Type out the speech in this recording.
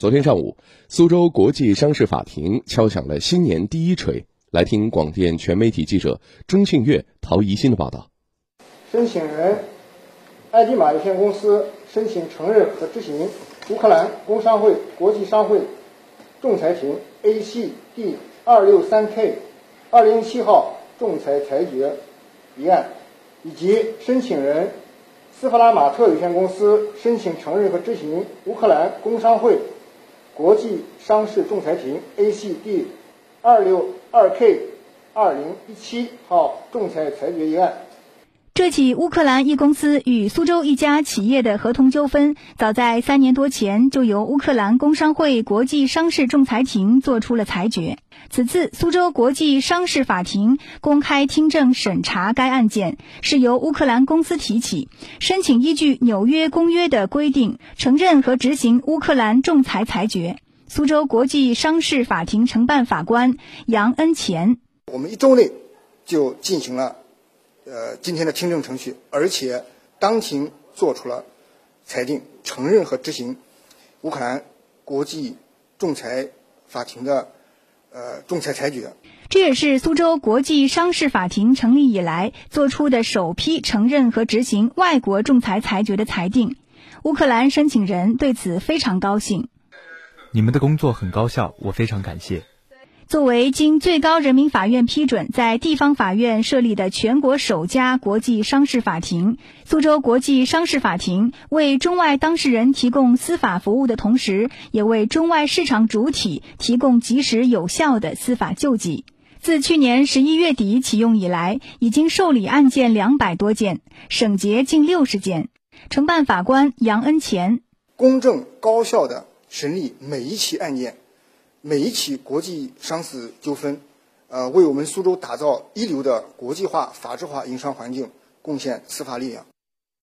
昨天上午，苏州国际商事法庭敲响了新年第一锤。来听广电全媒体记者钟庆月、陶怡新的报道。申请人爱迪玛有限公司申请承认和执行乌克兰工商会国际商会仲裁庭 A C D 二六三 K 二零一七号仲裁裁决一案，以及申请人斯弗拉马特有限公司申请承认和执行乌克兰工商会。国际商事仲裁庭 A.C.D. 二六二 K 二零一七号仲裁裁决一案。这起乌克兰一公司与苏州一家企业的合同纠纷，早在三年多前就由乌克兰工商会国际商事仲裁庭作出了裁决。此次苏州国际商事法庭公开听证审查该案件，是由乌克兰公司提起，申请依据纽约公约的规定承认和执行乌克兰仲裁裁决。苏州国际商事法庭承办法官杨恩乾：我们一周内就进行了呃今天的听证程序，而且当庭作出了裁定，承认和执行乌克兰国际仲裁法庭的。呃，仲裁裁决，这也是苏州国际商事法庭成立以来做出的首批承认和执行外国仲裁裁决的裁定。乌克兰申请人对此非常高兴。你们的工作很高效，我非常感谢。作为经最高人民法院批准在地方法院设立的全国首家国际商事法庭，苏州国际商事法庭为中外当事人提供司法服务的同时，也为中外市场主体提供及时有效的司法救济。自去年十一月底启用以来，已经受理案件两百多件，审结近六十件。承办法官杨恩乾，公正高效的审理每一起案件。每一起国际商事纠纷，呃，为我们苏州打造一流的国际化、法治化营商环境贡献司法力量。